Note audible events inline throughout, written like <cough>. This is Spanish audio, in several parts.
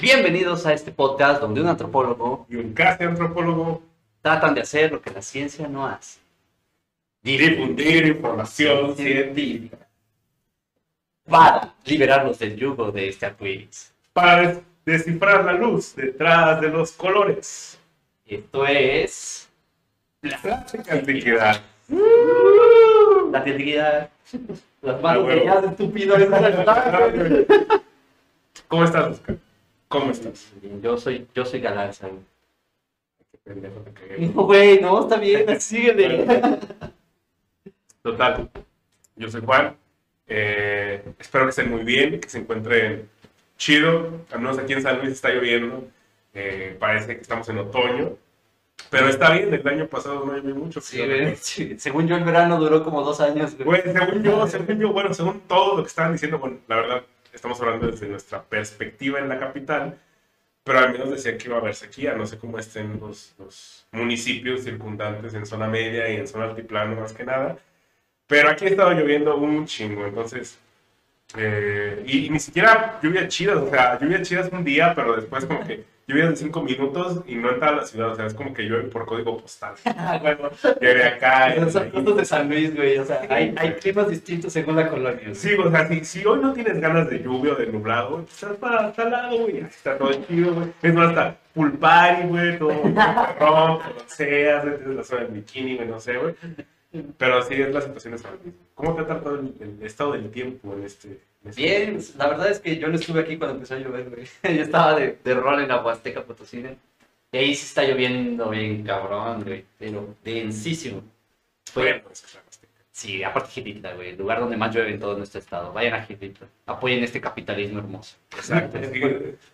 Bienvenidos a este podcast donde un antropólogo y un casi antropólogo tratan de hacer lo que la ciencia no hace. difundir información científica Para liberarlos del yugo de este arcoíris. para des- descifrar la luz detrás de los colores. Esto es Plástica antiquidad. la antigüedad. Las manos Ah, de huevo. ya estúpido. <laughs> ¿Cómo estás, Oscar? ¿Cómo estás? Yo soy, yo soy Galarza. güey. Qué pendejo te cagué. No, güey, no, está bien, <laughs> síguele. Total. Yo soy Juan. Eh, espero que estén muy bien, que se encuentren chido. Al menos aquí en San Luis está lloviendo. Eh, parece que estamos en otoño. Pero está bien, el año pasado no llovió mucho. Sí. Según yo, el verano duró como dos años. Güey, según yo, según yo, bueno, según todo lo que estaban diciendo, bueno, la verdad, estamos hablando desde nuestra perspectiva en la capital, pero al menos decían que iba a haber sequía, no sé cómo estén los, los municipios circundantes en zona media y en zona altiplano más que nada, pero aquí ha estado lloviendo un chingo, entonces, eh, y, ni siquiera lluvia chida, o sea, lluvia chida es un día, pero después como que lluvia de cinco minutos y no en toda la ciudad, o sea, es como que llueve por código postal. <laughs> Güey, Llueve acá. Y- cosas de San Luis, güey. O sea, hay, hay climas distintos según la colonia. Sí, o sea, si, si hoy no tienes ganas de lluvia o de nublado, estás para tal lado, güey, está todo chido, güey. Es más, hasta pool party, güey, todo <laughs> perrón, seas, la zona del bikini, güey, no sé, güey. Pero sí es la situación de San Luis. ¿Cómo te ha tratado el, el estado del tiempo en este? En Bien, pues, la verdad es que yo no estuve aquí cuando empezó a llover, güey. <laughs> Yo estaba de, de rol en la Huasteca Potosina. Y ahí sí está lloviendo bien cabrón, güey. Pero densísimo. Fue, Bueno, es que es la Huasteca. sí, aparte Gilitla, güey. El lugar donde más llueve en todo nuestro estado. Vayan a Gilitla. Apoyen este capitalismo hermoso. Exacto, sí,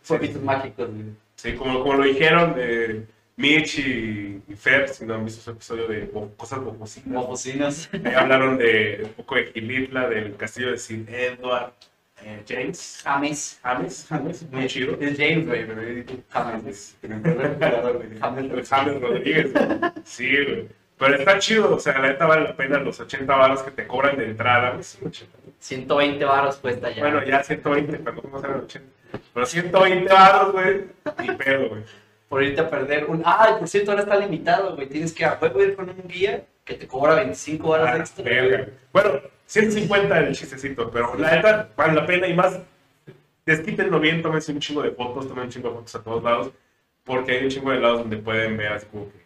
Pueblitos sí, mágicos, güey. sí, como, como lo dijeron eh, Mitch y, y Fer, si no han visto su episodio de Bo- Cosas Bofosinas. Bofocinas. Ahí hablaron de un poco de Gilitla, del castillo de Sir Edward eh, James. James. James, James, muy chido. Es James, güey, pero yo digo James. James. <laughs> James Rodríguez. güey. Sí, güey. Pero está chido, o sea, la neta vale la pena los 80 baros que te cobran de entrada, güey. sí, 80. 120 baros cuesta ya. Bueno, ya 120, cuando fuimos a los 80. Pero 120 baros, güey, ni pedo, güey. por irte a perder un... Ay, por cierto, ahora está limitado, güey. Tienes que a huevo ir con un guía que te cobra 25 horas Ah, extra. verga. Bueno, 150 el chistecito, pero la neta vale la pena y más. Desquítenlo bien, tómense un chingo de fotos, tomen un chingo de fotos a todos lados, porque hay un chingo de lados donde pueden ver así como que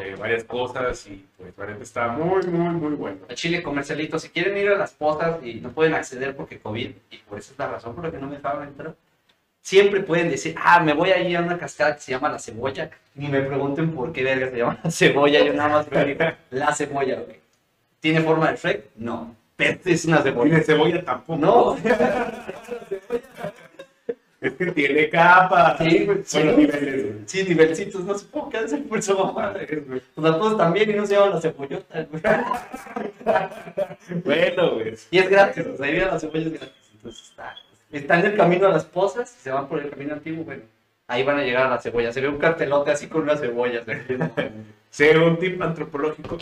eh, varias cosas y pues neta está muy, muy, muy bueno. A Chile comercialito, si quieren ir a las postas y no pueden acceder porque COVID, y por esa es la razón por la que no me dejaron entrar, siempre pueden decir, ah, me voy a ir a una cascada que se llama La Cebolla. Ni me pregunten por qué verga se llama <laughs> La Cebolla, yo nada más me digo, La Cebolla, güey. ¿Tiene forma de Shrek? No. Es una Y cebolla. de cebolla tampoco. No. <laughs> Es que tiene capas. Sí, güey, sí. Bueno, niveles, güey. Sí, nivelcitos, no supongo que hacer por su mamá. güey. Pues las cosas también y no se llaman la cebollota, güey. Bueno, güey. Y es gratis, o sea, ir a las cebollas gratis. Entonces está. Está en el camino a las pozas, se van por el camino antiguo, bueno. Ahí van a llegar a la cebolla. Se ve un cartelote así con unas cebollas. <laughs> güey. Sí, un tip antropológico.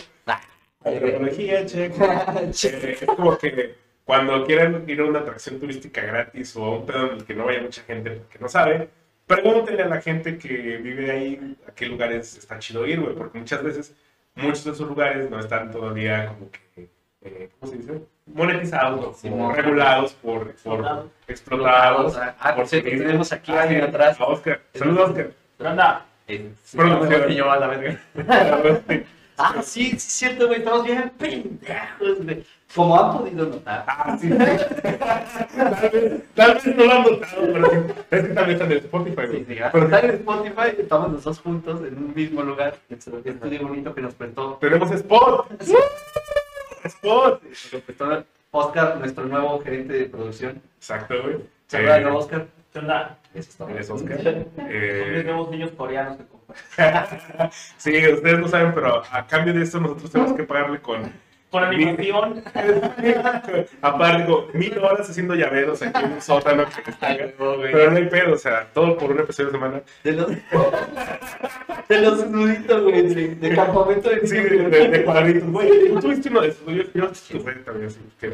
Antropología, check. Eh, es <laughs> como que cuando quieran ir a una atracción turística gratis o a un pedo en el que no vaya mucha gente que no sabe, pregúntenle a la gente que vive ahí a qué lugares está chido ir, güey, porque muchas veces muchos de esos lugares no están todavía como que, eh, ¿cómo se dice? Monetizados o Sí, como no. regulados por, por Explotados. explotados. Ah, por cierto, turismo. tenemos aquí Ah, alguien atrás. a Oscar. Saludos, Oscar. Anda. Eh, Producción. que yo a la verga. <laughs> Ah, sí, sí, es cierto, güey. Estamos bien pendejos, güey. Como han podido notar. Ah, sí. <laughs> tal, vez, tal vez no lo han notado, pero sí. es que también están en Spotify. Sí, güey. sí, pero está en Spotify, estamos los dos juntos en un mismo lugar. Nuestro estudio bonito que nos prestó, Tenemos Spot. Spot. nos prestó Oscar, nuestro nuevo gerente de producción. Exacto, güey. Saluda, Eh, ¿no, Oscar? ¿Qué onda? Eso está Eres Oscar. Eh, vemos niños coreanos que. <laughs> sí, ustedes no saben, pero a cambio de esto nosotros tenemos que pagarle con... Con animación. <laughs> Aparte, digo, mil horas haciendo llaveros aquí en un sótano que güey. Pero no hay pedo, o sea, todo por un episodio de semana. De los, de los nuditos, güey, de, de campamento de Sí, de, de- de cuadritos. Güey, tú tuviste uno de esos, güey. Yo tuve también así. que.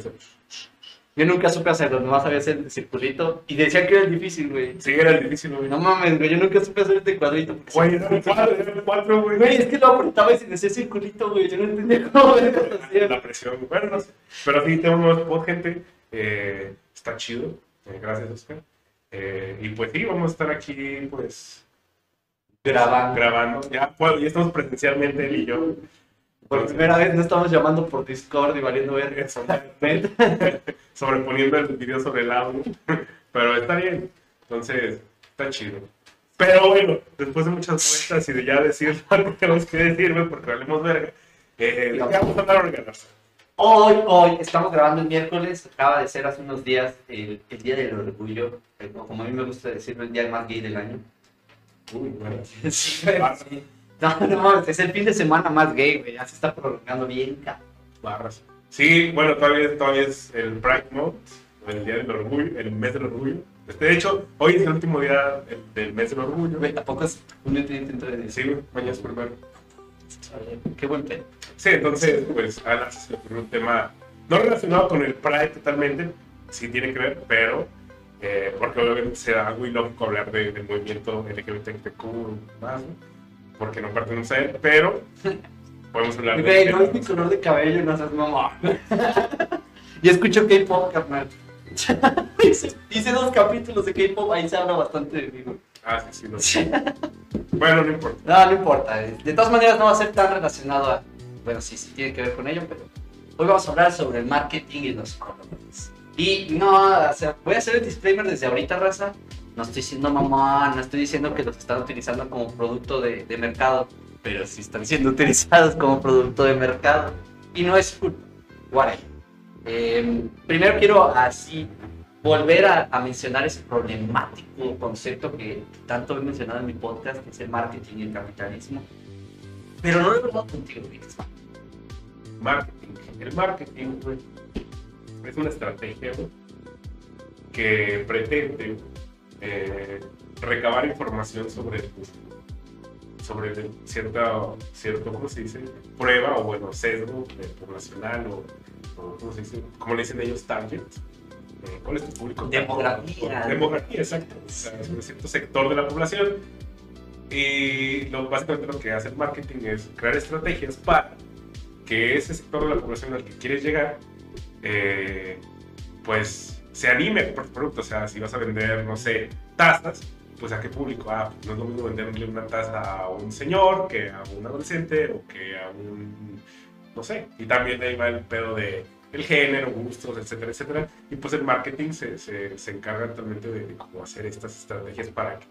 Yo nunca supe hacerlo, nomás sabía hacer el circulito. Y decían que era difícil, güey. Sí, era difícil, güey. No mames, güey, yo nunca supe hacer este cuadrito. Güey, eran cuatro, eran cuatro, güey. Güey, es que lo apretaba y se decía circulito, güey. Yo no entendía cómo era. La presión, bueno, no sé. Pero sí, tengo un nuevo spot, gente. Eh, está chido. Eh, gracias, Oscar. Eh, y pues sí, vamos a estar aquí, pues, Grabando. grabando. Ya, bueno, ya estamos presencialmente él y yo. Por primera vez no estamos llamando por Discord y valiendo verga. <laughs> Sobreponiendo el video sobre el audio. Pero está bien. Entonces, está chido. Pero bueno, después de muchas vueltas y de ya decir <laughs> lo que tenemos que decirme, porque valemos verga, eh, ¿de qué vamos a ahora, Garza? Hoy, hoy, estamos grabando el miércoles, acaba de ser hace unos días el, el Día del Orgullo, como a mí me gusta decirlo, el día más gay del año. Uy, bueno. <laughs> Sí. <laughs> No, no, es el fin de semana más gay, güey, ya se está prolongando bien, cabrón. Barras. Sí, bueno, todavía, todavía es el Pride Month, el Día del Orgullo, el mes del orgullo. Este, de hecho, hoy es el último día del, mes del orgullo. Güey, tampoco es un intento de Sí, decir, güey, mañana es primero. qué buen pedo. Sí, entonces, pues, a se un tema no relacionado con el Pride totalmente, sí tiene que ver, pero, eh, porque obviamente será muy lógico hablar de- del movimiento LGBTQ más, ¿no? Porque no pertenece a él, pero podemos hablar Güey, de no es mi color de cabello, no seas mamá. y escucho K-pop, carnal. <laughs> hice, dos capítulos de K-pop, ahí se habla bastante de mí, güey. Ah, sí, sí, no. Bueno, no importa. No, no importa. De todas maneras no va a ser tan relacionado a... Bueno, sí, sí tiene que ver con ello, pero hoy vamos a hablar sobre el marketing y los colores. Y no, o sea, voy a hacer el disclaimer desde ahorita, raza. No estoy siendo mamón, no estoy diciendo que los están utilizando como producto de, mercado, pero sí están siendo <laughs> utilizados como producto de mercado. Y no es culpa. Whatever. Eh, primero quiero así volver a, mencionar ese problemático concepto que tanto he mencionado en mi podcast, que es el marketing y el capitalismo. Pero no lo he hablado contigo. Marketing. El marketing, güey, es una estrategia, que pretende eh, recabar información sobre sobre cierta, cierto, ¿cómo se dice? Prueba o, bueno, sesgo eh, poblacional o, o, ¿cómo se dice? ¿Cómo le dicen ellos? Target. Eh, ¿Cuál es tu público? Demografía. Demografía, exacto. O sea, sobre cierto sector de la población. Y lo, básicamente lo que hace el marketing es crear estrategias para que ese sector de la población al que quieres llegar, eh, pues se anime por tu producto. O sea, si vas a vender, no sé, tazas, pues a qué público. Ah, pues no es lo mismo venderle una taza a un señor que a un adolescente o que a un, no sé. Y también ahí va el pedo de el género, gustos, etcétera, etcétera. Y pues el marketing se, se, se encarga totalmente de, de cómo hacer estas estrategias para que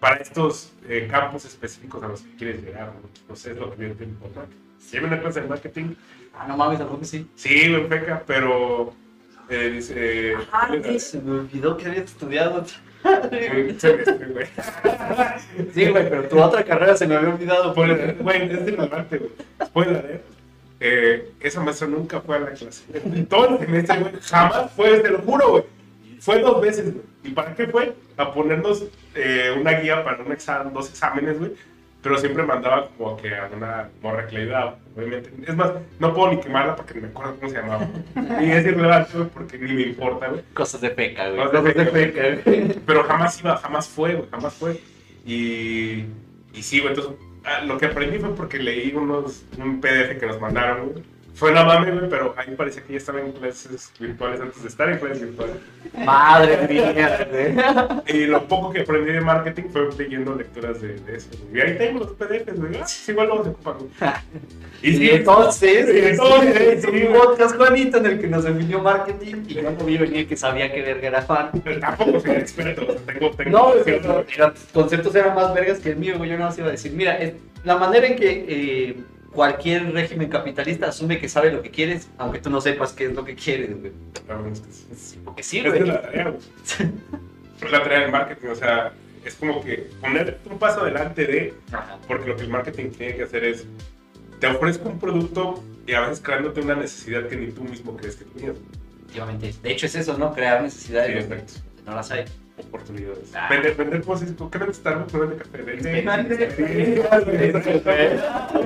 para estos eh, campos específicos a los que quieres llegar. No, no sé, es lo que yo te importa. Si hay una clase de marketing, Ah, no mames, algo que sí. sí, me feca, pero eh, dice... Ah, se me olvidó que había estudiado. Sí, güey, pero tu otra carrera se me había olvidado. Spoiler, Güey, es relevante, güey. Spoiler, ¿eh? Eh, esa maestra nunca fue a la clase. Todo el semestre, güey, jamás fue, te lo juro, güey. Fue dos veces, güey. ¿Y para qué fue? A ponernos eh, una guía para un examen, dos exámenes, güey. Pero siempre mandaba como que a una morra que le ayudaba, obviamente. Es más, no puedo ni quemarla porque ni me acuerdo cómo se llamaba. Y es irrelevante, porque ni me importa, güey. Cosas de feca, güey. Cosas de feca, güey. Pero jamás iba, jamás fue, güey, jamás fue. Y, y sí, güey, entonces ah, lo que aprendí fue porque leí unos, un PDF que nos mandaron, güey. Fue una mame, güey, pero ahí parecía que ya estaba en clases virtuales antes de estar en clases virtuales. Madre mía, güey. Y lo poco que aprendí de marketing fue leyendo lecturas de, de eso. güey. Y ahí tengo los PDFs, güey. Ah, sí, igual los ocupan, güey. <laughs> Y, sí, entonces, y entonces, sí, un podcast Juanito en el que nos definió marketing y yo no vi venir que sabía que verga era fan. Pero tampoco soy experto, o sea, tengo, tengo No, pero los conceptos eran más vergas que el mío, güey. Yo no iba a decir, mira, la manera en que eh, cualquier régimen capitalista asume que sabe lo que quieres, aunque tú no sepas qué es lo que quieres, güey. Claro, es que sí. Porque Esa es sirve. la tarea, güey. <laughs> Es la tarea del marketing, o sea, es como que poner un paso adelante de, Ajá. porque lo que el marketing tiene que hacer es, te ofrezco un producto y a veces creándote una necesidad que ni tú mismo crees que tenías. Efectivamente. De hecho, es eso, ¿no? Crear necesidades Sí, no las hay. Oportunidades. Ah. Vender, vender cosas, ¿qué vendes Starbucks? No vende café, vende...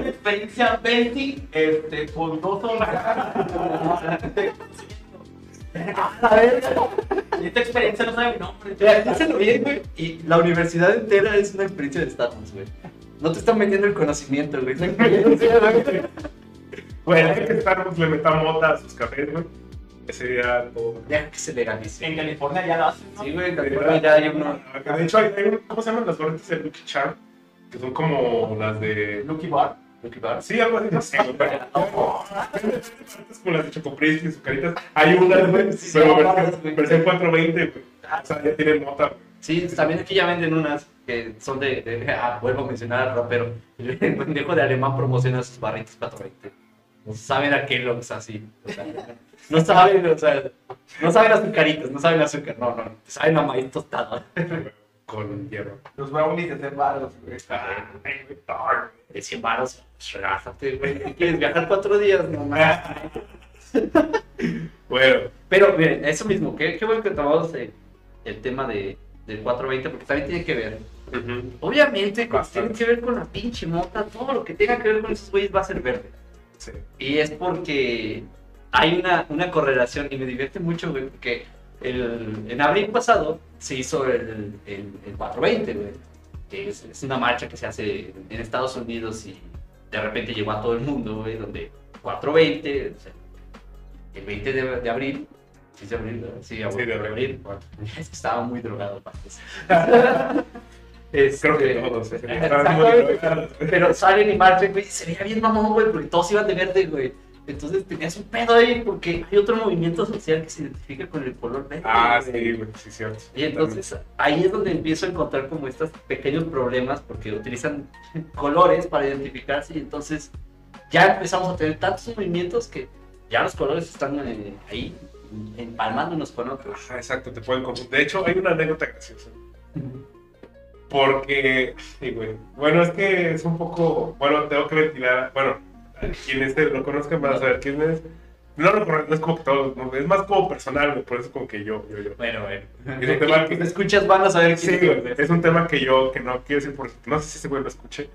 Experiencia 20 este, con dos horas. <laughs> A ver, Y esta experiencia no sabe mi nombre. piénsalo bien, güey. Y la universidad entera es una experiencia de Starbucks, güey. No te están vendiendo el conocimiento, güey. Es una experiencia, güey. Bueno, que Starbucks le meta mota a sus cafés, güey. Ese día todo. Deja que se legalice. En California ya lo hacen, ¿no? Sí, güey, en California ya hay uno. De hecho, hay, hay un- ¿cómo se llaman las gorritas de Lucky Charm? Que son como las de. Lucky Bar. Lucky Bar. Sí, algo así, no sé, güey. pero- <laughs> como las de Chocopris y sus caritas. Hay unas, güey, Sí, pero versión, versión 420, güey. O sea, ya tienen mota, güey. Sí, también aquí ya venden unas que son de. de- ah, vuelvo a mencionar al rapero. <laughs> El pendejo de alemán promociona sus barritas 420. No saben a Kellogg's así. o sea, no saben, o sea, no saben azucaritas, no saben azúcar, no, no. Saben a maíz tostado. Con hierro. Los brownies de ser varos, güey. De 100 baros, pues relájate, güey. ¿Qué ¿Quieres viajar cuatro días? No. Bueno, Pero, miren, eso mismo, qué, qué bueno que tomamos eh, el tema de, del 420, porque también tiene que ver. Obviamente, tiene que ver con la pinche mota, todo lo que tenga que ver con esos güeyes va a ser verde. Sí. Y es porque hay una, una correlación y me divierte mucho, güey, porque el, en abril pasado se hizo el, el, el 420, güey. Que es, es una marcha que se hace en Estados Unidos y de repente llegó a todo el mundo, güey, donde 420, o sea, el 20 de, de abril, ¿sí de abril? ¿verdad? Sí, Sí, de abril. <laughs> Es que estaba muy drogado para. <laughs> Este, Creo que todos. Pero salen y marchan, güey, se veía bien mamón, güey, porque todos iban de verde, güey. Entonces tenías un pedo ahí porque hay otro movimiento social que se identifica con el color verde. Ah, sí, güey, sí, cierto. Y entonces ahí es donde empiezo a encontrar como estos pequeños problemas porque utilizan <laughs> colores para identificarse y entonces ya empezamos a tener tantos movimientos que ya los colores están eh, ahí empalmando unos con otros. Ajá, exacto, te pueden confundir. De hecho, hay una anécdota graciosa. Porque, sí, güey. Bueno, es que es un poco. Bueno, tengo que ventilar. Bueno, quienes lo conozcan van a saber quién es. No lo conozco, no es como que todos. no, es más como personal, güey, por eso como que yo, yo, yo. Bueno, bueno. Es un tema <laughs> que- escuchas van a saber Sí, quién güey, es un tema que yo, que no quiero decir por. No sé si ese güey lo escuché.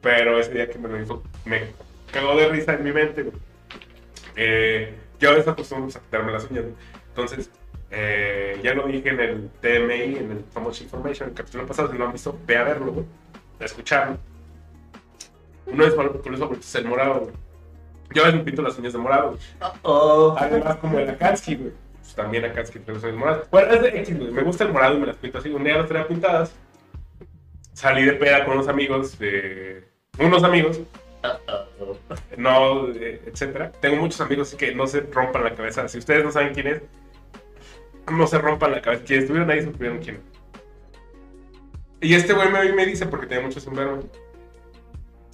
Pero ese día que me lo dijo, me cagó de risa en mi mente, güey. Eh, yo a veces acostumbro a quitarme las uñas, güey. Entonces, eh, ya lo dije en el TMI, en el Much Information, el capítulo pasado, si no han visto, ve a verlo, güey. A escucharlo. Uno de mis colores favoritos es el morado, güey. Yo a veces me pinto las uñas de morado, güey. Oh. Además, como el Akatsuki, güey. Pues también Akatsuki tiene las uñas moradas. Bueno, es de X, güey. Me gusta el morado y me las pinto así. Un día las tenía pintadas. Salí de peda con unos amigos de... Unos amigos, no, eh, etcétera. Tengo muchos amigos así que no se rompan la cabeza. Si ustedes no saben quién es, no se rompan la cabeza. Quienes estuvieron ahí supieron quién es. Y este güey me, me dice, porque tenía mucho sombrero,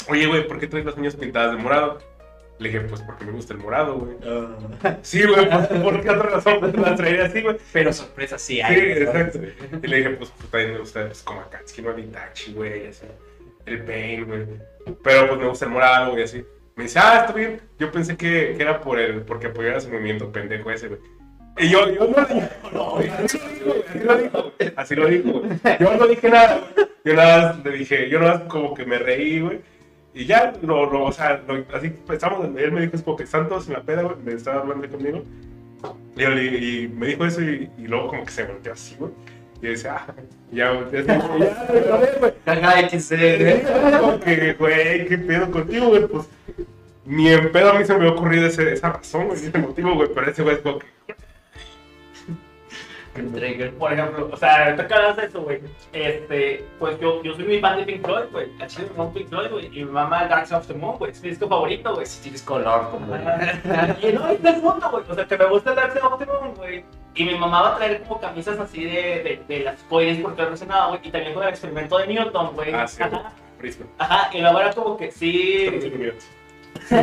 Oye, güey, ¿por qué traes las uñas pintadas de morado? Le dije, pues porque me gusta el morado, güey. Sí, güey, pues, ¿por qué <laughs> otra razón las traería así, güey? Pero sorpresa, sí Sí, hay. exacto. Y le dije, pues, pues también me gusta, pues, como Akatsuki, no el Itachi, güey, así. El Pain, güey. Pero, pues, me gusta el morado, güey, así. Me dice, ah, está bien. Yo pensé que, que era por el, porque apoyara su movimiento pendejo ese, güey. Y yo, yo no dije, no, así lo dijo, así lo dijo. Yo no dije nada. Yo nada más le dije, yo nada más como que me reí, güey. Y ya, lo, lo, o sea, lo- así pensamos, él me dijo, es porque están todos en la peda, güey, me estaba hablando conmigo. Y, me dijo eso y, y luego como que se volteó así, güey. Y yo decía, ah, ya, ya, ya, güey. Caga XD. Como que, güey, ¿qué pedo contigo, güey? Pues ni en pedo a mí se me había ocurrido ese- esa razón, güey, ese motivo, güey. Pero ese güey es como que, Trigger. Por ejemplo, o sea, ahorita que hablas de eso, güey, este, pues yo, yo soy muy fan de Pink Floyd, güey, la chile me Pink Floyd, güey, y mi mamá Dark Side of the Moon, güey, es mi disco favorito, güey. Si tienes color como. Y no, es del mundo, güey, o sea, que me gusta el Dark Side of the Moon, güey. Y mi mamá va a traer como camisas así de, de, de las spoilers porque mencionaba, güey, y también con el experimento de Newton, güey. Ah, sí. Ajá. Prisma. Ajá, y luego era como que sí. <laughs>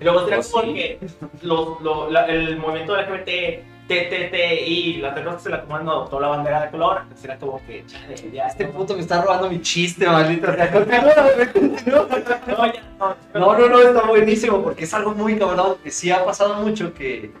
Y luego era Pues como que los- lo- la- el movimiento de LGBT, TTTI, personas que se la toman adoptó la bandera de color, entonces era como que, chale, ya. Este puto me está robando mi chiste, sea, continúa, continúa. No, ya, no. No, no, no, está buenísimo porque es algo muy cabrón. Que sí ha pasado mucho que,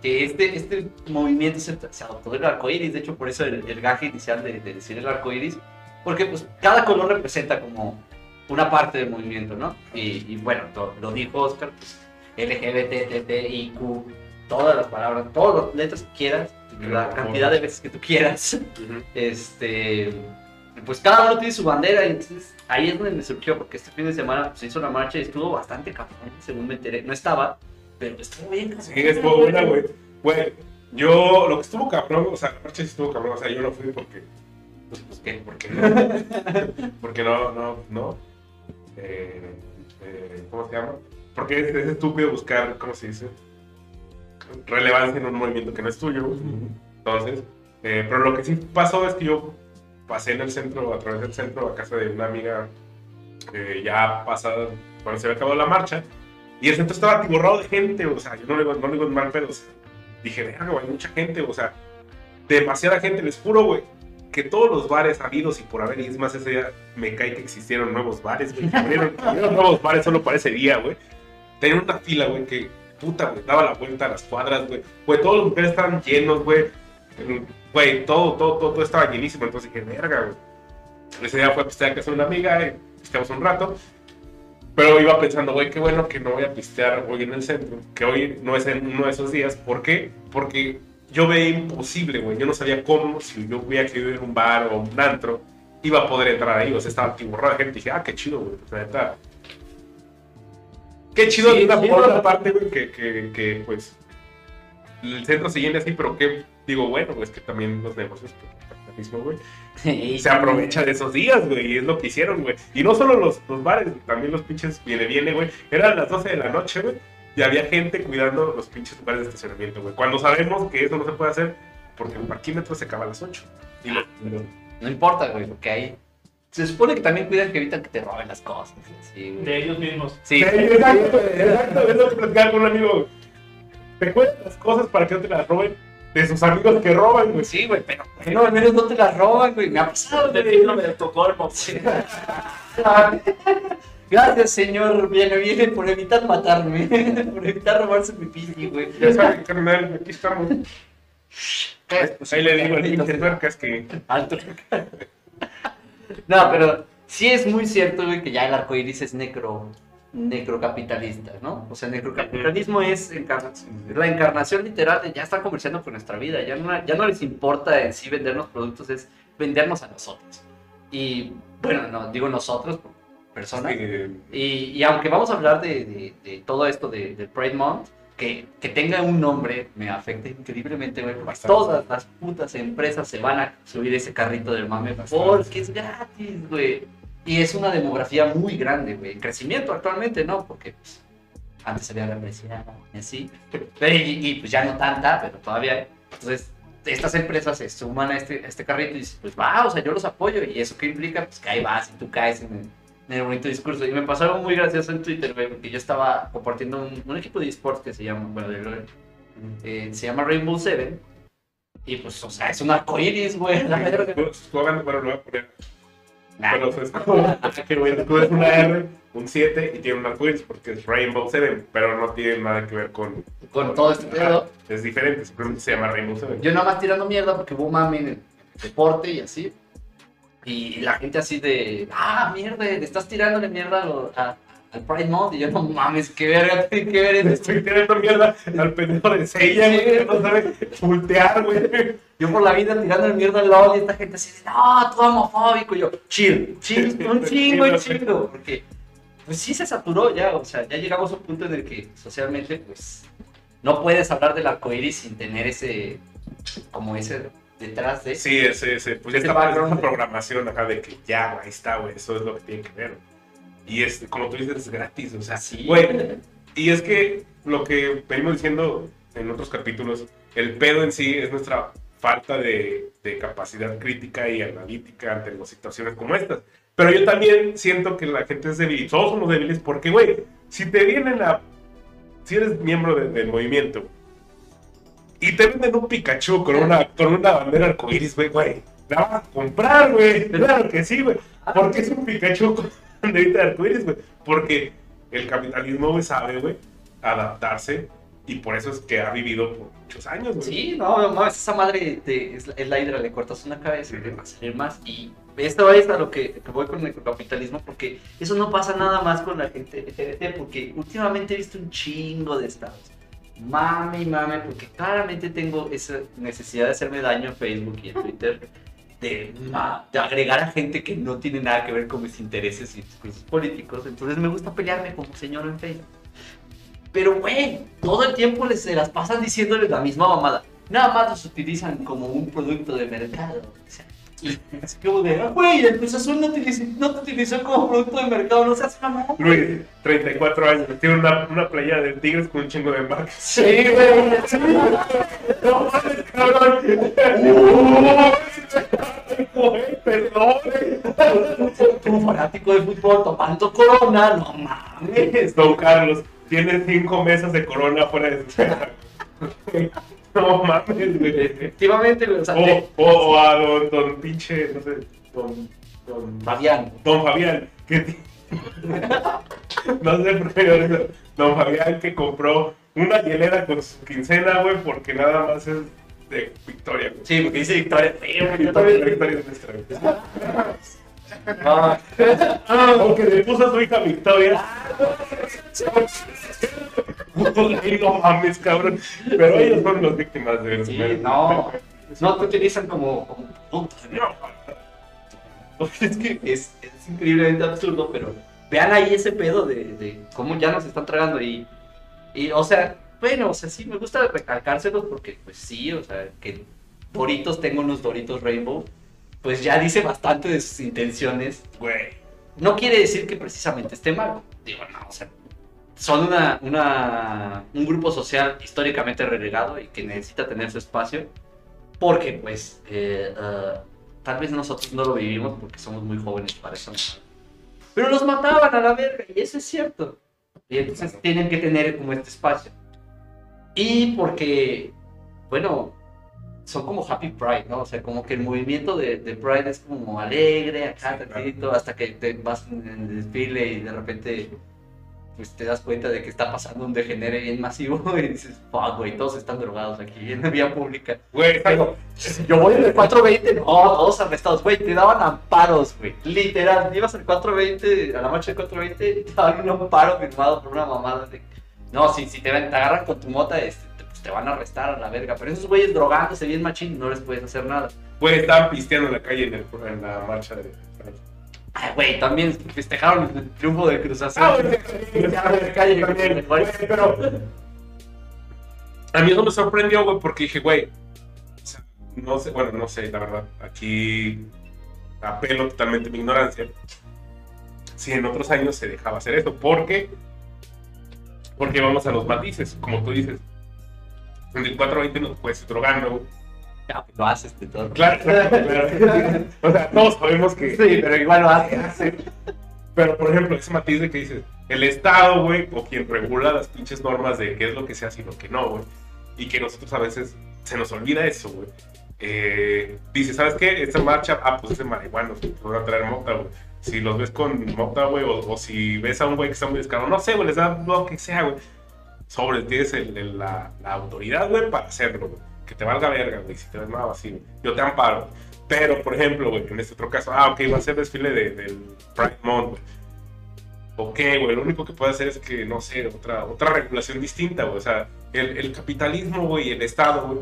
que este, este movimiento se, se adoptó del arco iris. De hecho, por eso el, el gaje inicial de, de decir el arco iris. Porque pues cada color representa como una parte del movimiento, ¿no? Y, y bueno, lo, lo dijo Oscar, pues LGBTTIQ todas las palabras, todas las letras que quieras, Pero, la por cantidad de veces que tú quieras. Este, pues cada uno tiene su bandera y entonces ahí es donde me surgió, porque este fin de semana se hizo la marcha y estuvo bastante cabrón, según me enteré. No estaba, pero estuvo bien cabrón. Sí, estuvo buena, güey. Güey, yo, lo que estuvo cabrón, o sea, la noche sí estuvo cabrón, o sea, yo no fui porque, pues, pues qué, porque no, <laughs> porque no, no, no, eh, eh, ¿cómo se llama? Porque es, es estúpido buscar, ¿cómo se dice? Relevancia en un movimiento que no es tuyo. Entonces, eh, pero lo que sí pasó es que yo pasé en el centro, a través del centro, a casa de una amiga eh, ya pasada, cuando se había acabado la marcha, y el centro estaba atiborrado de gente, o sea, yo no le digo, no le digo mal pedo, o sea, dije, verga, güey, hay mucha gente, o sea, demasiada gente, les juro, güey, que todos los bares habidos y por haber, y es más, ese día me cae que existieron nuevos bares, güey, que abrieron, <laughs> nuevos bares solo para ese día, güey, tenían una fila, güey, que, puta, güey, daba la vuelta a las cuadras, güey, güey, todos los lugares estaban llenos, güey, güey, todo, todo, todo, todo estaba llenísimo, entonces dije, verga, güey, ese día fue a pistear a casa de una amiga, y pisteamos un rato, pero iba pensando, güey, qué bueno que no voy a pistear hoy en el centro, que hoy no es en uno de esos días. ¿Por qué? Porque yo veía imposible, güey. Yo no sabía cómo, si yo hubiera querido ir a un bar o un antro, iba a poder entrar ahí. O sea, estaba atiborrado de gente. dije, ah, qué chido, güey. O sea. Qué chido Sí, de una por otra parte, güey, que, que, que, pues el centro se llene así, pero que digo, bueno, es que también los negocios, pues, capitalismo, güey, Y se aprovecha de esos días, güey, y es lo que hicieron, güey. Y no solo los, los bares, también los pinches viene, viene, güey. Eran las 12 de la noche, güey, y había gente cuidando los pinches lugares de estacionamiento, güey. Cuando sabemos que eso no se puede hacer, porque el parquímetro se acaba a las 8. Y lo- lo- No importa, güey, porque ahí se supone que también cuidan que evitan que te roben las cosas. Güey. De ellos mismos. Sí. Sí, exacto, exacto, es lo que platicaba con un amigo, güey. Te cuentan las cosas para que no te las roben de sus amigos que roban, güey. Sí, güey, pero no, al menos no te las roban, güey. Me ha pasado, De güey. síndrome de Estocolmo. Sí. <laughs> Gracias, señor Viene, viene por evitar matarme, <laughs> por evitar robarse mi pili, güey. Ya saben, carnal, aquí estamos. Pues, Ahí le digo al pinche tuercas que Alto. No, pero sí es muy cierto, güey, que ya el arco iris es necro, necrocapitalista, ¿no? O sea, necrocapitalismo es, la encarnación literal de ya están comerciando con nuestra vida, ya no, ya no les importa en sí vendernos productos, es vendernos a nosotros. Y bueno, no digo nosotros, personas. que- Y, y aunque vamos a hablar de, de- de todo esto de, Pride Month, que, que tenga un nombre me afecta increíblemente, güey, porque Bastante. todas las putas empresas se van a subir ese carrito del mame Bastante. porque es gratis, güey. Y es una demografía muy grande, güey. En crecimiento actualmente, ¿no? Porque pues, antes había represión y así. <laughs> Pero, y, y, pues ya no tanta, pero todavía. Entonces, estas empresas se suman a este, a este carrito y dicen, pues va, o sea, yo los apoyo. ¿Y eso qué implica? Pues que ahí vas y tú caes en el, en el bonito discurso. Y me pasó algo muy gracioso en Twitter, güey, porque yo estaba compartiendo un, un equipo de esports que se llama, bueno, de LoL, eh, se llama Rainbow Seven. Y pues, o sea, es un arcoíris, güey. la verga. Su eslogan, bueno, lo voy a poner. Bueno, su escudo, su escudo es <laughs> una R, un 7 y tiene un arcoíris porque es Rainbow Seven, pero no tiene nada que ver con. Con todo este pedo. Es diferente, simplemente se llama Rainbow Seven. Yo nada más tirando mierda porque hubo mame en el deporte y así. Y la gente así de, ah, mierda, le estás tirándole mierda a al Pride Month. Y yo, no mames, qué verga tiene que ver estoy tirando mierda al pendejo de Seiya, güey, no sabe voltear, güey. Yo por la vida tirándole mierda al LOL y esta gente así de, no, tú homofóbico. Y yo, chill, chill, <laughs> un chingo, un chingo. Porque, pues sí se saturó ya, o sea, ya llegamos a un punto en el que socialmente, pues, no puedes hablar del arcoíris sin tener ese, como ese detrás de. Sí, ese, ese, pues ya Ese está esa programación acá de que ya, güey, ahí está, güey, eso es lo que tiene que ver. Y es, como tú dices, es gratis, o sea, Sí, güey, Y es que lo que venimos diciendo en otros capítulos, el pedo en sí es nuestra falta de, de capacidad crítica y analítica ante las situaciones como estas. Pero yo también siento que la gente es débil, todos somos débiles porque, güey, si te vienen a... Si eres miembro de- del movimiento y te venden un Pikachu con una, con una bandera arcoíris, güey, güey, la vas a comprar, güey. Claro que sí, güey. Porque es un Pikachu <laughs> con banderita de arcoíris, güey. Porque el capitalismo, güey, sabe, güey, adaptarse y por eso es que ha vivido por muchos años, güey. Sí, no, no esa madre te- es, la, es la hidra, le cortas una cabeza y te va a salir más. Y esto es a lo que, que voy con el capitalismo, porque eso no pasa nada más con la gente LGBT, porque últimamente he visto un chingo de estados mame y mame, porque claramente tengo esa necesidad de hacerme daño en Facebook y en Twitter, de, de agregar a gente que no tiene nada que ver con mis intereses y discursos políticos. Entonces me gusta pelearme como señor en Facebook. Pero, güey, todo el tiempo se las pasan diciéndoles la misma mamada. Nada más los utilizan como un producto de mercado. O sea, y es como de, "Ah, güey, el Cruz Azul no, utiliza- no te utilizó como producto de mercado, no seas mamón. Luis, 34 años, tiene una, una playa de tigres con un chingo de marcas. Sí, güey, sí. <laughs> No mames, cabrón. <laughs> <laughs> Güey, perdón. Como fanático de fútbol tomando corona, no mames. Don Carlos, tiene cinco mesas de corona fuera de su casa. No mames, güey. Efectivamente, güey, o sea, O, de- o, o a don, don pinche, no sé, don, don, Fabián. don Fabián, que <laughs> no sé por qué don Fabián que compró una hielera con su quincena, güey, porque nada más es de Victoria, güey. Sí, porque dice Victoria. Sí, Victoria, es nuestra, güey. <laughs> Ah, Aunque le puso a su hija Victoria. No mames, cabrón. Pero ellos son las víctimas de Sí, no. No te utilizan como, como producto. <laughs> Es que es, es increíblemente absurdo, pero vean ahí ese pedo de, de cómo ya nos están tragando y, y, o sea, bueno, o sea, sí, me gusta recalcárselos porque, pues sí, o sea, que Doritos tenga unos Doritos Rainbow, pues ya dice bastante de sus intenciones. Güey. No quiere decir que precisamente esté mal, digo, no, o sea, son una, una, un grupo social históricamente relegado y que necesita tener su espacio porque, pues, eh, ah, tal vez nosotros no lo vivimos porque somos muy jóvenes para eso. Pero los mataban a la verga, y eso es cierto. Y entonces tienen que tener como este espacio. Y porque, bueno, son como Happy Pride, ¿no? O sea, como que el movimiento de, de Pride es como alegre, acá, Sí, claro. hasta que te vas en el desfile y de repente pues te das cuenta de que está pasando un degenere bien masivo <laughs> y dices, fuck, güey, todos están drogados aquí en la vía pública. Güey, Pero, yo voy en el 420, no, todos arrestados, güey, te daban amparos, güey. Literal, ibas al 420, a la marcha del 420, <laughs> y te daban un amparo firmado por una mamada de... No, si, si te, te agarran con tu mota, este, te, van a arrestar a la verga. Pero esos güeyes drogándose bien machín, no les puedes hacer nada. güey, estaban pisteando en la calle en, el- en la marcha de. Ay, güey, también festejaron el triunfo del Cruz Azul. Ah, güey, Ya, en la calle, también, güey. güey, pero. A mí eso me sorprendió, güey, porque dije, güey. No sé, bueno, no sé, la verdad. Aquí apelo totalmente a mi ignorancia. Si en otros años se dejaba hacer esto, ¿por qué? Porque vamos a los matices, como tú dices. En el 420 no te puedes drogando, güey. Ya, lo haces de todo. Claro, claro, claro. O sea, todos sabemos que. Sí, pero igual lo haces. Pero, por ejemplo, ese matiz de que dices, el Estado, güey, o quien regula las pinches normas de qué es lo que se hace y lo que no, güey. Y que nosotros a veces se nos olvida eso, güey. Eh, dice, ¿sabes qué? Esta marcha, ah, pues es de marihuanos, van a traer mota, güey. Si los ves con mota, güey, o, o si ves a un güey que está muy descarado, no sé, güey, les da lo que sea, güey. Sobre, tienes el- el- la, la autoridad, güey, para hacerlo, güey. Que te valga verga, güey, si te ves nada así, güey. Yo te amparo. Pero, por ejemplo, güey, en este otro caso, ah, ok, va a ser desfile de- del Pride Month, güey. Ok, güey, lo único que puede hacer es que, no sé, otra, otra regulación distinta, güey. O sea, el, el capitalismo, güey, el Estado, güey,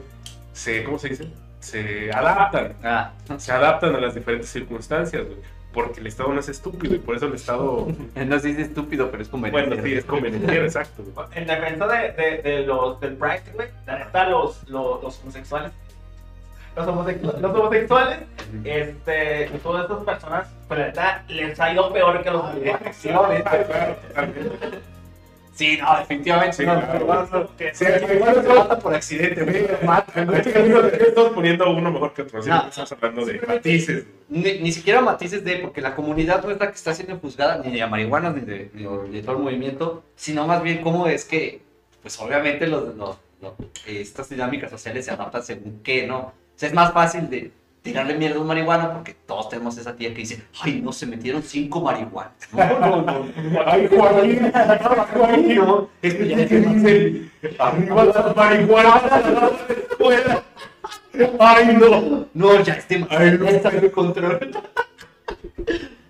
se, ¿cómo se dice? Se adaptan, Ah, se adaptan a las diferentes circunstancias, güey. Porque el Estado no es estúpido y por eso el Estado, <laughs> no se dice estúpido, pero es conveniente. bueno, sí, es conveniente, <laughs> exacto. En defensa de, de, de los del Pride, güey, la neta, los, los, los homosexuales. Los homosexuales, los homosexuales, este, y todas estas personas, pues la neta, les ha ido peor que los marihuanos. Sí, no, definitivamente. Sí, no, claro. no, no, no. Sí, aquí igual Se mata por accidente, güey. que digo, ¿de qué estamos poniendo uno mejor que otro? Así No. estamos hablando de matices. Ni, ni siquiera matices de, porque la comunidad no es la que está siendo juzgada ni de marihuana ni de, ni de todo el movimiento, sino más bien cómo es que, pues obviamente los, los- los- estas dinámicas sociales se adaptan según qué, ¿no? O sea, es más fácil de tirarle mierda a un marihuano porque todos tenemos esa tía que dice, ay, no, se metieron cinco marihuanas. No, no, no. Ay, Joaquín, Joaquín, No, es que ya ¿Qué dicen? Arriba las marihuanas, fuera. Ay, no. No, ya este Ay, no. está en control.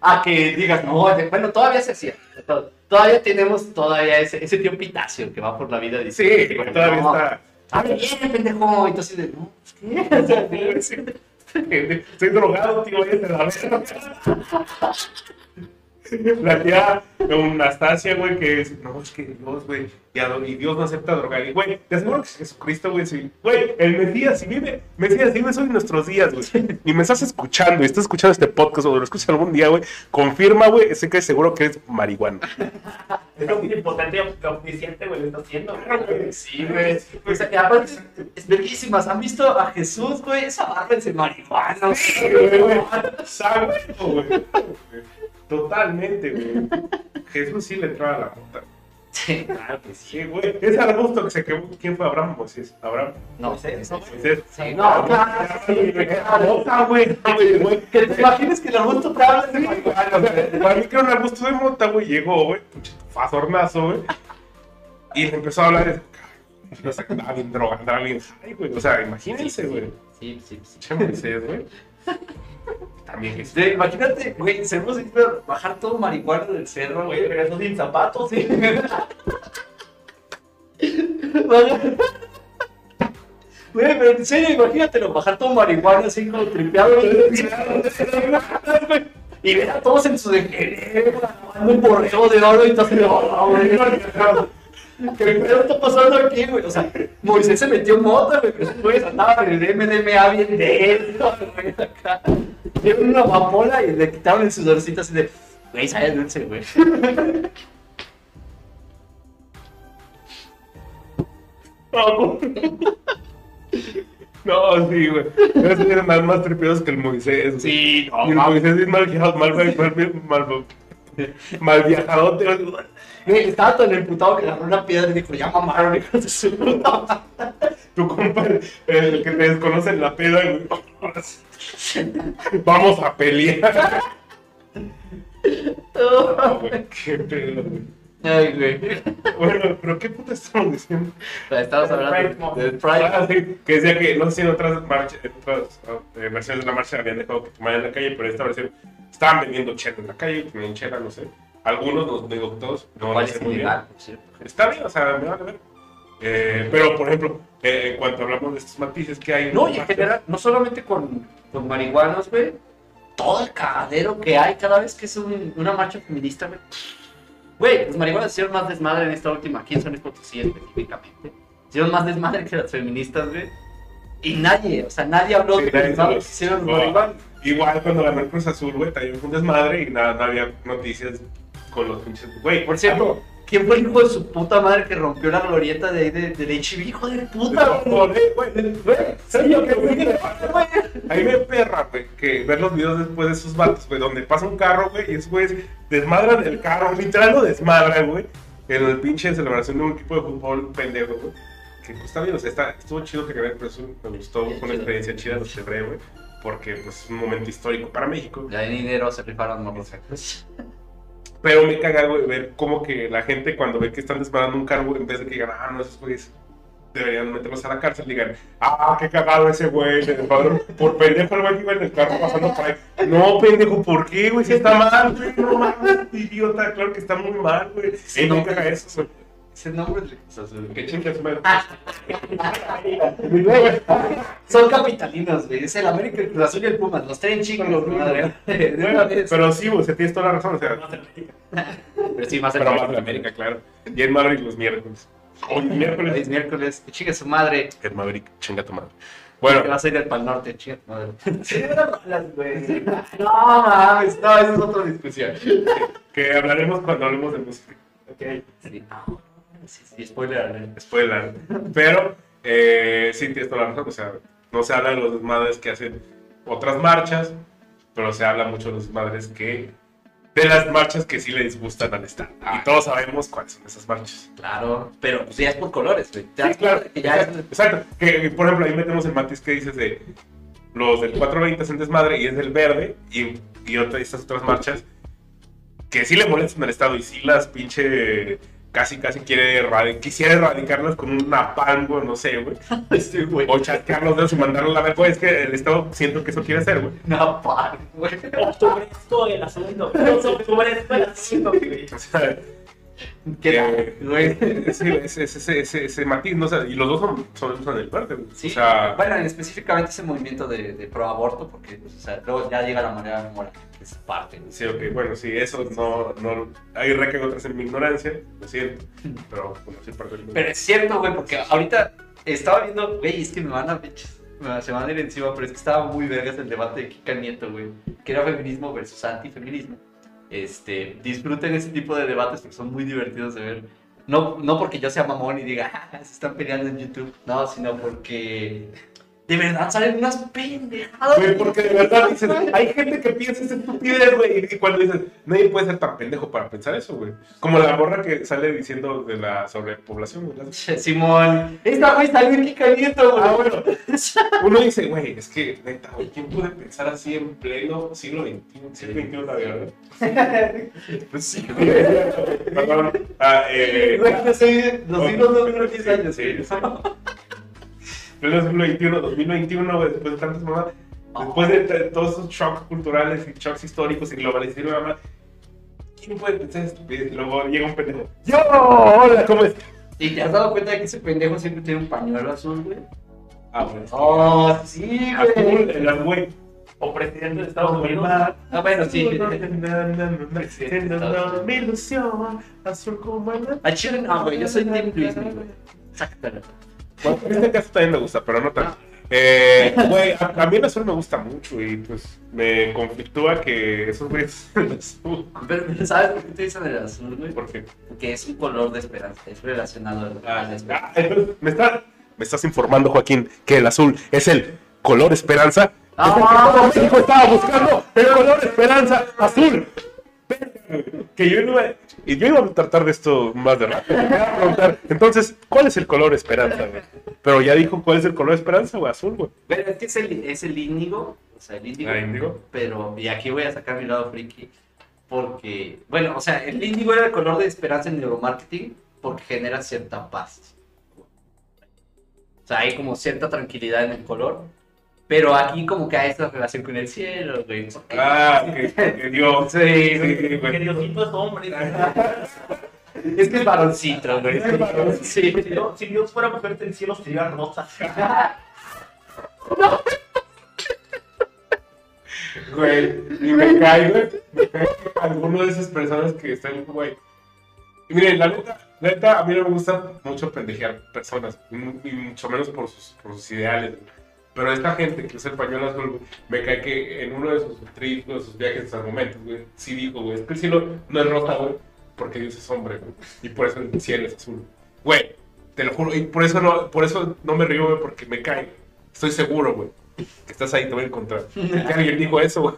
A que digas, no, bueno, todavía se hacía. to- todavía tenemos todavía ese, ese tío Pitacio que va por la vida Sí, diciendo, güey, todavía no, está. Hable bien, pendejo. Entonces, no, ¿qué? <laughs> <laughs> Estoy drogado, tío, váyate a la verga. <laughs> La tía Anastasia, güey, que es, no, es que Dios, güey, y, Dios no acepta drogar. Y, güey, te aseguro que Jesucristo, güey, sí, güey, el Mesías, si vive, Mesías, si vive hoy nuestros días, güey, y me estás escuchando, y estás escuchando este podcast, o lo escuchas algún día, güey, confirma, güey, sé que seguro que es marihuana. Es omnipotente y omnisciente, güey, lo está haciendo. Sí, güey. O sea, y aparte, es verguísimas. ¿Han visto a Jesús, güey? Esa barba es de marihuana. güey, güey. Sabe, güey. Totalmente, güey. <laughs> Jesús sí le entraba a la puta. Sí, claro que sí. Sí, güey. Es arbusto que se quemó. ¿Quién fue Abraham? Moisés. Abraham. No, sé, eso, güey. Moisés. Sí, no, claro, sí, claro. Güey. Que te imagines que el arbusto te habla de. Para mí que era un arbusto de mota, güey. Llegó, güey. Fazornazo, güey. Y le empezó a hablar de. No sé, andaba bien droga, andaba bien high, güey. O sea, imagínense, güey. Sí, sí, sí. Che, Moisés, güey. <laughs> También imagínate, güey, a bajar todo marihuana del cerro, Güey, regresó sin zapatos, sí. Güey, pero en serio, imagínatelo, bajar todo marihuana así como tripeado. Y ver a todos en su degenere, un borrego de oro y todo así de "Oh, güey". ¿Qué está pasando aquí, güey? O sea, Moisés se metió mota, güey, pero güeyes andaban en el MDMA bien denso, güey, acá. <laughs> Dieron una amapola y le quitaron el sudorcito así de, güey, sabe dulce, güey. <laughs> No, no, sí, güey. Eran más, más tripeados que el Moisés. güey. Sí, Y el Moisés es mal viajado, mal, mal, mal. Güey, estaba tan emputado que agarró una piedra y dijo, ya mamaron, hijos de su puta madre". Tu compa, el que te desconoce en la peda, güey. <laughs> <laughs> Vamos a pelear. <laughs> No, güey, qué pedo, güey. Ay, güey. Bueno, pero ¿qué puta estamos diciendo? Estabas Del Pride hablando del Pride. Ah, sí, que decía que no sé si en otras, marchas, en otras eh, versiones de la marcha habían dejado que tomaran en la calle, pero esta versión estaban vendiendo chela en la calle, tenían chela, no sé. Algunos, no digo todos, no lo ¿Cuál sé muy bien. ilegal, por cierto? Está bien, o sea, me vale ver. Eh, pero, por ejemplo, eh, en cuanto hablamos de estos matices que hay... No, y en general, no solamente con, con marihuanos, güey. Todo el cagadero que hay cada vez que es un- una marcha feminista, güey. Güey, los marihuanos hicieron más desmadre en esta última, aquí en San Potosí específicamente. Hicieron más desmadre que las feministas, güey. Y nadie, o sea, nadie habló Sí, de nadie los que hicieron los no. marihuanos. Igual cuando ganó el Cruz Azul, güey, también fue un desmadre y nada, no había noticias con los pinches... Güey, Por cierto, ¿quién fue el hijo de su puta madre que rompió la glorieta de ahí de, del HIV? Hijo de puta, güey. Güey, güey, ¿sabes lo que güey? A mí me perra, güey, que ver los videos después de esos vatos, güey, donde pasa un carro, güey, y esos güeyes desmadran el carro, literal lo desmadran, güey, en el pinche celebración de un equipo de fútbol pendejo, güey. Que pues está bien, o sea, está, estuvo chido que el Cruz Azul, me gustó, fue una experiencia chida, lo celebré, güey, porque pues es un momento histórico para México. Ya en dinero se rifaron morros. <laughs> Pero me caga, güey, ver cómo que la gente cuando ve que están desmadrando un carro, en vez de que digan, ah, no, esos güeyes deberían meterlos a la cárcel, digan, ah, qué cagado ese güey, por pendejo el güey que iba en el carro pasando por ahí. No, pendejo, ¿por qué, güey? Si está mal, güey, no mames, idiota, claro que está muy mal, güey. No. caga eso, güey. Ese nombre es de Cruz Azul. Que chingas, madre. Güey, Son capitalinos, güey. Es el América, el Cruz Azul y el Pumas. Los traen chingos, madre. Pero sí, güey, o sea, tienes toda la razón, o sea, Pero sí, más pero más de América, claro. Y en Maverick los miércoles. Hoy Hoy es miércoles. miércoles. Que chingue su madre. En Maverick, chinga tu madre. Que Bueno, vas a ir al Pal Norte, chinga tu madre. No mames, no, esa es otra discusión. que hablaremos cuando hablemos de música. Ok. Sí, no. Sí, sí, spoiler alert. Spoiler. Pero, eh, sí, tienes toda la razón. O sea, no se habla de los desmadres que hacen otras marchas, pero se habla mucho de los desmadres que. de las marchas que sí le disgustan al Estado. Ah. Y todos sabemos cuáles son esas marchas. Claro, pero pues ya es por colores, güey. Sí, claro. cuenta que ya es- Exacto. Que, por ejemplo, ahí metemos el matiz que dices de los del 420 hacen desmadre y es del verde, y, y otra, estas otras marchas que sí le molestan al Estado y sí las pinche. Casi, casi quiere erradi- quisiera erradicarlas con un napalm, güey, no sé, güey. <laughs> Este, güey. O chasquear los dedos y mandarlo a la verga. Güey, Es que el Estado siento que eso quiere hacer, güey. No, par, güey. Sobre esto el asunto. Sobre esto el asunto, güey. O sea, ¿Qué tal, Eh, güey? <laughs> ese, ese, ese, ese, matiz, ¿no? O sea, y los dos son, son, son el verde, güey. Sí, O sea, bueno, específicamente ese movimiento de, de pro aborto, porque pues, o sea, luego ya llega la manera moral, que es parte. ¿no? sí, ok, bueno, sí, eso no, no, ahí recaen otras en mi ignorancia, lo siento, <laughs> pero bueno, sí parte del Pero es cierto, güey, porque ahorita estaba viendo, güey, es que me van a se van a ir encima, pero es que estaba muy vergas el debate de Kika Nieto, güey, que era feminismo versus antifeminismo. Este, disfruten ese tipo de debates porque son muy divertidos de ver. No, no porque yo sea mamón y diga, "Ah, se están peleando en YouTube, no, sino porque de verdad salen unas pendejadas. Güey, porque de verdad dices, hay gente que piensa esa estupidez, güey, y cuando dices, nadie puede ser tan pendejo para pensar eso, güey. Como la morra que sale diciendo de la sobrepoblación, güey. Simón, esta güey salió Kika Nieto, güey. Ah, bueno. Uno dice, güey, es que, neta, güey, ¿quién puede pensar así en pleno siglo XXI? Siglo XXI, la verdad. Pues sí, güey. Perdón. Ah, eh, Güey, los siglos no duran 10 años, sí. Pleno siglo XXI, 2021, güey, después de tantas mamadas. Después de t- todos esos shocks culturales y shocks históricos y globalización, mamá, ¿quién puede pensar estupidez? Y luego llega un pendejo. ¡Yo! ¡Hola! ¿Cómo es? ¿Y te has dado cuenta de que ese pendejo siempre tiene un pañuelo azul, güey? Ah, bueno. Oh, sí, Azul, güey. el güey. O presidente de Estados Unidos. Ah, bueno, sí. Mi ilusión, azul como el A Chile no, güey, yo soy Tim Luis, güey. Sácatelo. Bueno, en este caso también me gusta, pero no tanto. Eh, güey, a, a mí el azul me gusta mucho y pues me conflictúa que esos güeyes el azul. Pero, pero ¿sabes por qué te dicen el azul, güey? Porque, Porque es un color de esperanza, es relacionado a ah, la esperanza. ah, entonces, me, está- me estás informando, Joaquín, que el azul es el color esperanza. Ah. Es el que todo México estaba buscando el color esperanza azul. Que yo iba, y yo iba a tratar de esto más de rato. Entonces, ¿cuál es el color esperanza, güey? Pero ya dijo cuál es el color esperanza, güey, azul, güey. Pero es que es el, es el índigo, o sea, el índigo. Ah, índigo. Pero, y aquí voy a sacar mi lado friki, porque, bueno, o sea, el índigo era el color de esperanza en neuromarketing porque genera cierta paz. O sea, hay como cierta tranquilidad en el color, pero aquí como que hay esta relación con el cielo, güey. porque- Ah, que, <laughs> que Dios. Sí, Sí. Que Diosito es hombre. <laughs> Es que es varoncito, güey. <laughs> Sí. Si Dios, si Dios fuera mujer, el cielo sería rosa. Güey, y me cae, güey. Me cae alguno de esas personas que están, güey. Y miren, la neta, la neta, a mí no me gusta mucho pendejear personas, y mucho menos por sus, por sus ideales. güey. Pero esta gente que usa el pañuelo azul, güey, me cae que en uno de sus trips, de sus viajes, sus argumentos, güey, sí dijo, güey, es que el cielo no es rosa, güey, porque Dios es hombre, güey, y por eso el cielo es azul. Güey, te lo juro, y por eso no, por eso no me río, güey, porque me cae. Estoy seguro, güey, que estás ahí, te voy a encontrar. <laughs> Que alguien dijo eso, güey.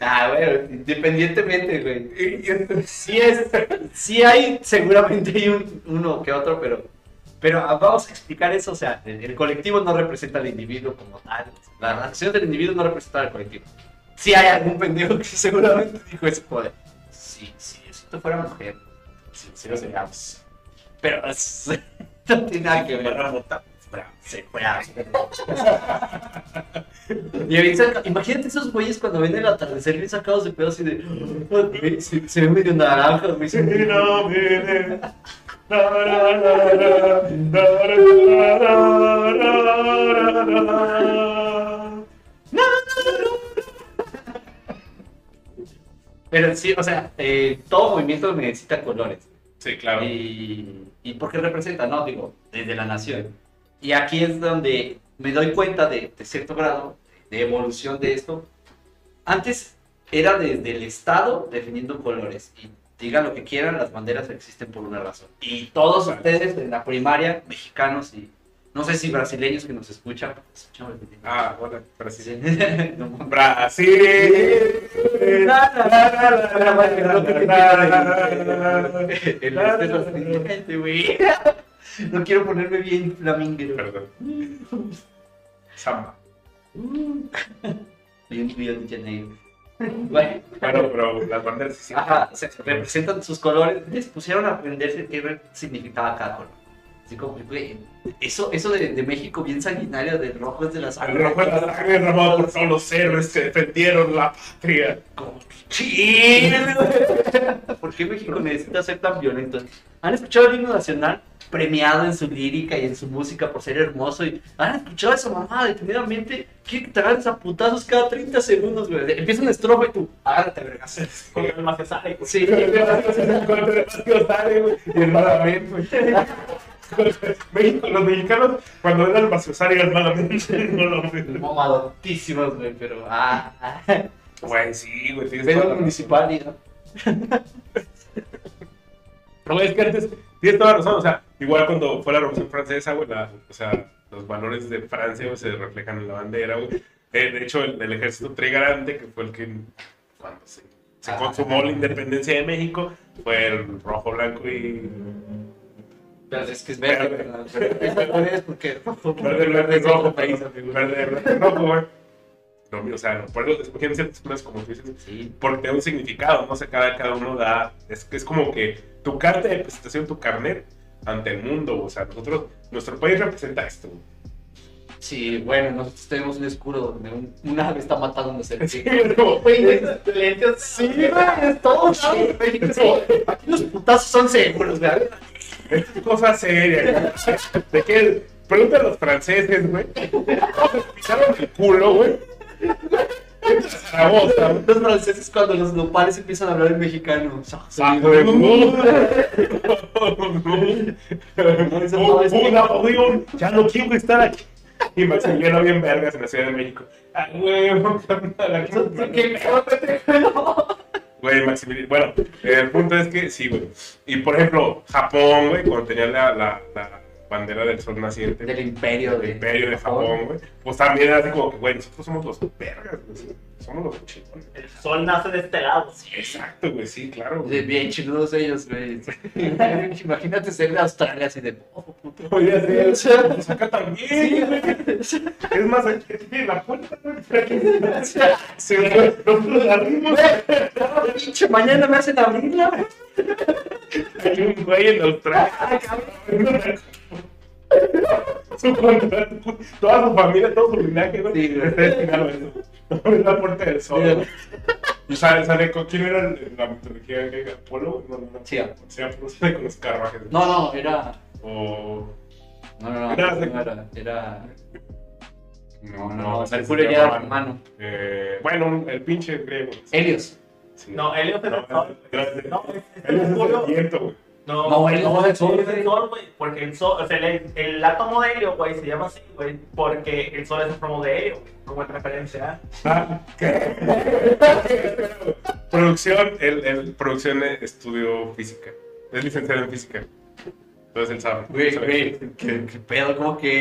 Ah, güey, independientemente, güey. Sí es, sí hay, seguramente hay un- uno que otro, pero, pero ah, vamos a explicar eso, o sea, el, colectivo no representa al individuo como tal, la acción del individuo no representa al colectivo. Sí hay algún pendejo que seguramente dijo ese poder. Sí, sí, si tú fuera mujer, sí, sí lo seríamos. Pero <laughs> no tiene nada que ver. Sí. Y saca- imagínate esos güeyes cuando ven el atardecer bien sacados de pedos y de. "Ah, güey, Se, se ve medio naranja, güey. Pero sí, o sea, eh, todo movimiento necesita colores. Sí, claro. Y, y porque representa, ¿no? Digo, desde la nación. Y aquí es donde me doy cuenta de, de cierto grado de evolución de esto. Antes era desde el Estado definiendo colores. Y digan lo que quieran, las banderas existen por una razón. Y todos ustedes en la primaria, mexicanos y no sé si brasileños que nos escuchan. brasileños. Ah, bueno, Brasil. Brasil. Este. No quiero ponerme bien flaminguero. Perdón. Samba. Bien Janeiro. Bueno, pero las banderas representan sus colores. Les pusieron a aprenderse qué significaba cada color. Eso, eso de, de México bien sanguinario, del rojo es de la El sangre. rojo de la sangre derramado por todos los héroes que defendieron la patria. Como, sí, ¿Por qué México necesita ser tan violento? ¿Han escuchado el himno nacional premiado en su lírica y en su música por ser hermoso? Y han escuchado esa mamada detenidamente. Que te agarres a putazos cada 30 segundos, güey. Empieza una estrofa y tú, agárrate, vergas. Con el Maciosare, güey. Sí, <laughs> Y el Malamente, güey. México, los mexicanos, cuando eran Maciosari, eran malamente. No lo <laughs> mamadotísimos, güey, pero ah, ah. Güey, sí, güey. Pero municipal no. <laughs> Pero es que antes, tienes toda la razón, o sea, igual cuando fue la Revolución Francesa, güey, la- o sea, los valores de Francia güey, se reflejan en la bandera, güey. Eh, de hecho, el, el ejército trigarante, que fue el que, cuando se, se Ah. consumó la independencia de México, fue el rojo, blanco y... Pero es que es verde, Verde. ¿verdad? Esa no es porque Verde, verde, rojo, país, verde, verde, rojo, güey. No, o sea, no, por eso escogieron ciertas cosas como tú dices, Sí, porque tiene un significado, no sé, cada, cada uno da, es, es como que tu carta de presentación, tu carnet ante el mundo, o sea, nosotros, nuestro país representa esto. Sí, bueno, nosotros tenemos un escudo donde un, un ave está matando a <laughs> un Sí, serpiente. es como, Güey, excelente. Sí, güey, es todo. sí, México, sí. Aquí los putazos son seguros, güey. es cosa seria. güey. ¿De qué? Pregunta a los franceses, güey. ¿Cómo pisaron el culo, güey? Los franceses cuando los nopales empiezan a hablar en mexicano. Ah, <laughs> ya no quiero estar aquí. <laughs> Y Maximiliano bien vergas en la Ciudad de México. Ah, carnal, ¿Qué? Güey, Maximiliano. Bueno, el punto es que sí, güey. Y por ejemplo, Japón, güey, cuando tenía la, la, la bandera del sol naciente, Del imperio del de imperio de Japón, güey, pues también era así como que, güey, nosotros somos los vergas, güey. Somos los chingones. El sol nace de este lado. Exacto, güey, sí, claro. De güey. bien chiludos ellos, güey. <laughs> Imagínate ser de Australia así de. Oh, puto. Oye, sí, <laughs> pues acá también, Sí, güey. Es más, aquí tiene la puerta, güey. Se ve, no nos abrimos. Pinche, mañana me hacen abrirla. güey. Hay un güey en Australia. Su contrato, toda su familia, todo su linaje, güey. Sí, güey. Está destinado a eso. La puerta del sol. Y sale, sale con quién era el- la mitología griega, Apolo, no, no, no. Sí. Sí, Apolo sale con los carruajes. No, no, era. O. No, no, no. Era- No era. Era. No, No, se Mercurio ya era llamaban, hermano. Eh, bueno, el pinche griego. Helios. Sí. No, Helios es el sol. gracias. No, es- es Helios es Mercurio. el viento, güey. No, No, Helios es el sol, es el sol, güey. Porque el sol, o sea, el, el átomo de helio, güey, se llama así, güey. Porque el sol es el plomo de helio, como en referencia. Ah, ¿qué? <laughs> producción, el, el, producción estudió física. Es licenciado en física. Entonces él sabe. Güey, güey. ¿Qué, qué pedo? ¿Cómo que